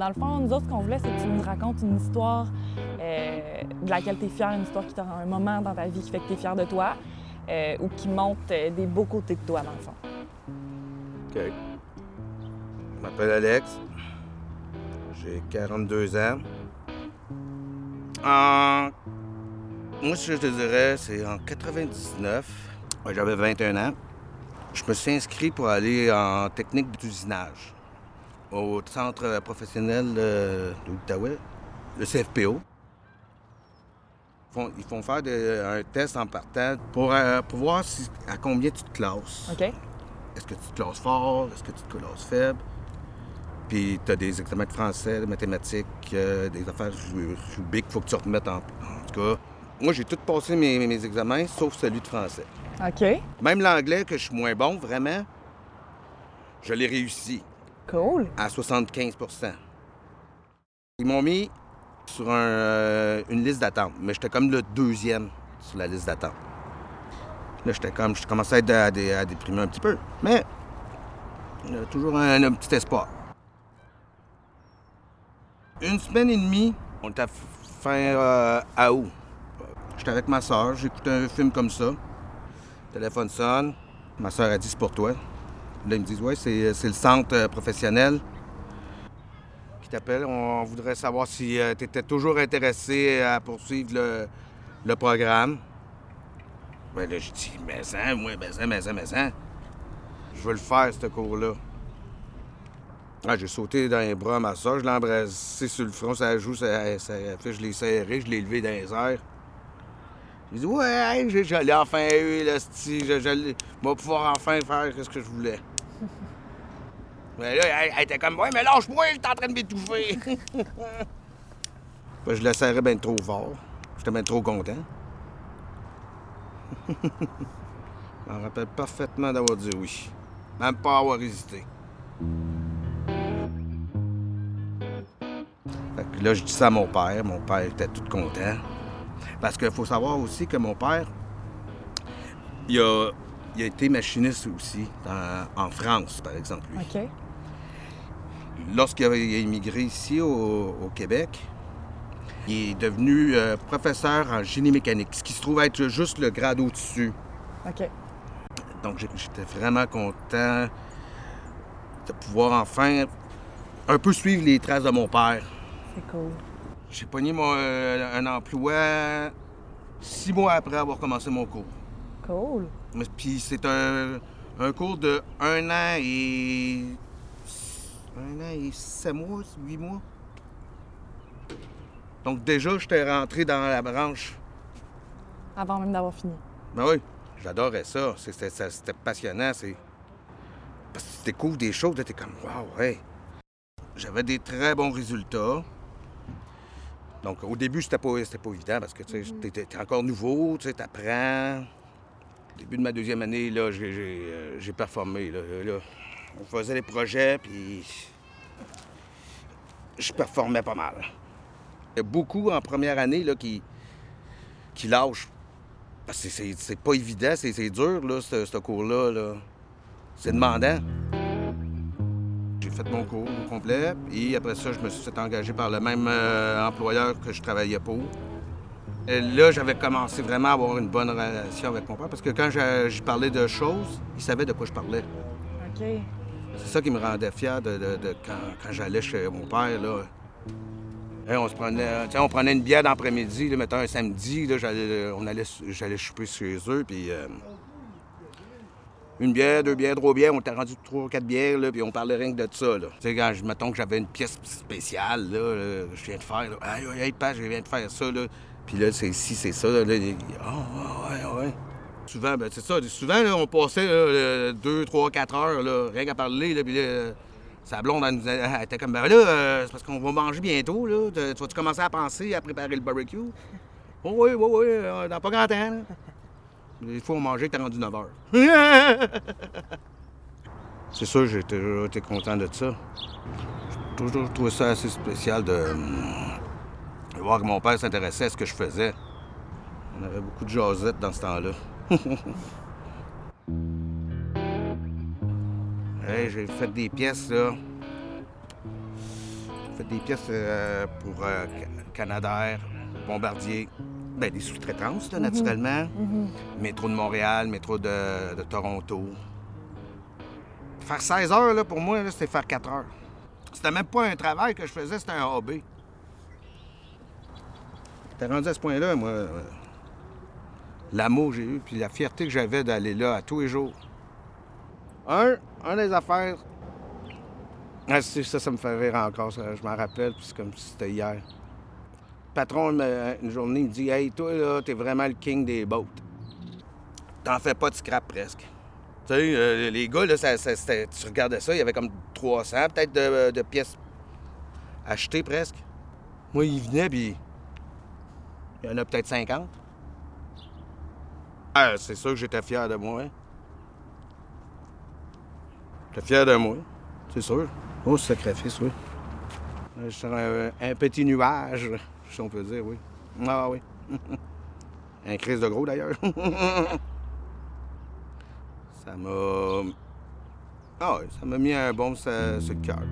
Dans le fond, nous autres, ce qu'on voulait, c'est que tu nous racontes une histoire euh, de laquelle tu es fier, une histoire qui t'a un moment dans ta vie qui fait que tu es fier de toi euh, ou qui montre euh, des beaux côtés de toi, dans le fond. OK. Je m'appelle Alex. J'ai 42 ans. En... Moi, ce que je te dirais, c'est en 99. Ouais, J'avais 21 ans. Je me suis inscrit pour aller en technique d'usinage au centre professionnel euh, de l'Outaouais, le CFPO. Ils font, ils font faire de- un test en partant pour, euh, pour voir si- à combien tu te classes. OK? Est-ce que tu te classes fort? Est-ce que tu te classes faible? Puis tu as des examens de français, de mathématiques, euh, des affaires rubiques qu'il faut que tu remettes en... En tout cas, moi, j'ai tout passé mes, mes examens, sauf celui de français. OK. Même l'anglais, que je suis moins bon, vraiment, je l'ai réussi À 75% Ils m'ont mis sur euh, une liste d'attente, mais j'étais comme le deuxième sur la liste d'attente. Là, j'étais comme, je commençais à, être- à dé- à déprimer un petit peu, mais a toujours un, petit espoir. Une semaine et demie, on était fin euh, à août. J'étais avec ma soeur, j'écoutais un film comme ça. Le téléphone sonne, ma soeur a dit c'est pour toi. Là, ils me disent, ouais, c'est le centre euh, professionnel qui t'appelle. On voudrait savoir si tu étais toujours intéressé à poursuivre le, le programme. Ben là, j'ai dit, mais ça, moi, mais ça, mais ça, mais ça. Je veux le faire, ce cours-là. Ah, j'ai sauté dans les bras ma soeur, je l'ai embrassé sur le front, ça joue, ça, ça fait, je l'ai serré, je l'ai levé dans les airs. Il dit Ouais, je, je l'ai enfin eu, style. Je, je je vais pouvoir enfin faire ce que je voulais. Mais là, elle, était comme Ouais, mais lâche-moi, j'étais en train de m'étouffer. Je le serrais bien trop fort. J'étais bien trop content. je me rappelle parfaitement d'avoir dit oui. Même pas avoir hésité. Fait que là, je dis ça à mon père. Mon père était tout content. Parce qu'il faut savoir aussi que mon père, il a, il a été machiniste aussi dans- en France, par exemple. lui. OK. Lorsqu'il a, immigré ici au, au Québec, il est devenu euh, professeur en génie mécanique, ce qui se trouve être juste le grade au-dessus. OK. Donc j'étais vraiment content de pouvoir enfin un peu suivre les traces de mon père. C'est cool. J'ai pogné mon, euh, un emploi six mois après avoir commencé mon cours. Cool. Puis c'est un, un cours de un an et. Un an et sept mois, huit mois. Donc déjà, j'étais rentré dans la branche. Avant même d'avoir fini. Ben oui, j'adorais ça. C'était passionnant. C'est... Parce que tu découvres des choses, t'es comme, waouh, ouais. J'avais des très bons résultats. Donc au début, c'était pas, c'était pas évident parce que tu sais, t'es, t'es encore nouveau, tu. Au début de ma deuxième année, euh, j'ai performé. On faisait les projets, puis je performais pas mal. Il y a beaucoup en première année là, qui, qui lâchent c'est- pas évident, c'est dur, là, ce, cours-là. Là. C'est demandant. J'ai fait mon cours complet, et après ça, je me suis engager par le même euh, employeur que je travaillais pour. Et là, j'avais commencé vraiment à avoir une bonne relation avec mon père, parce que quand j'ai parlé de choses, il savait de quoi je parlais. OK. C'est ça qui me rendait fier de, de- de quand, quand j'allais chez mon père. Là. On se prenait, on prenait une bière d'après-midi, mettons un samedi, là, j'allais, on allait, j'allais choper chez eux, puis euh, une bière, deux bières, trois bières, on était rendu trois, quatre bières, là, puis on parlait rien que de ça. Là. Tu sais, quand, je- mettons que j'avais une pièce spéciale, là, là, je viens de faire, là, hey, hey, hey, je viens de faire ça, là. Puis là, c'est ci, c'est ça, là, il- ah, ouais, ouais. Souvent, ben, c'est ça. Souvent, là, on passait là, euh, deux, trois, quatre heures, là, rien qu'à parler. Là, puis là, sa blonde, elle, nous elle était comme, ben là, euh, c'est parce qu'on va manger bientôt. Là. Tu tu vas-tu commencer à penser à préparer le barbecue? Oh, oui, oui, oui, euh, dans pas grand temps. Là. Il faut manger, t'es rendu 9 heures. c'est sûr, j'ai toujours été content de ça. J'ai toujours trouvé ça assez spécial de, de voir que mon père s'intéressait à ce que je faisais. On avait beaucoup de jasettes dans ce temps-là. Hey, j'ai fait des pièces, là. fait des pièces euh, pour euh, Ca- Canadair, Bombardier. Ben, des sous-traitances, là, naturellement. Métro de Montréal, métro de, de Toronto. Faire 16 heures, là, pour moi, c'était faire 4 heures. C'était même pas un travail que je faisais, c'était un hobby. J'étais rendu à ce point-là, moi. euh, L'amour que j'ai eu, puis la fierté que j'avais d'aller là à tous les jours. Un, un des affaires. Ah, ça, ça me fait rire encore, je m'en rappelle, puis c'est comme si c'était hier. Le patron, une journée, il me dit Hey, toi, là, t'es vraiment le king des boats. T'en fais pas de scrap presque. Tu sais, euh, les gars, là, tu regardais ça, il y avait comme 300 peut-être de, de pièces achetées presque. Moi, il venait, puis il y en a peut-être 50. Ah, c'est sûr que j'étais fier de moi. J'étais fier de moi, c'est sûr. Oh, sacrifice, oui. Euh, Je suis un, un petit nuage, si on peut dire, oui. Ah oui. un crise de gros, d'ailleurs. ça m'a... Ah oui, ça m'a mis un bon sur sur le cœur.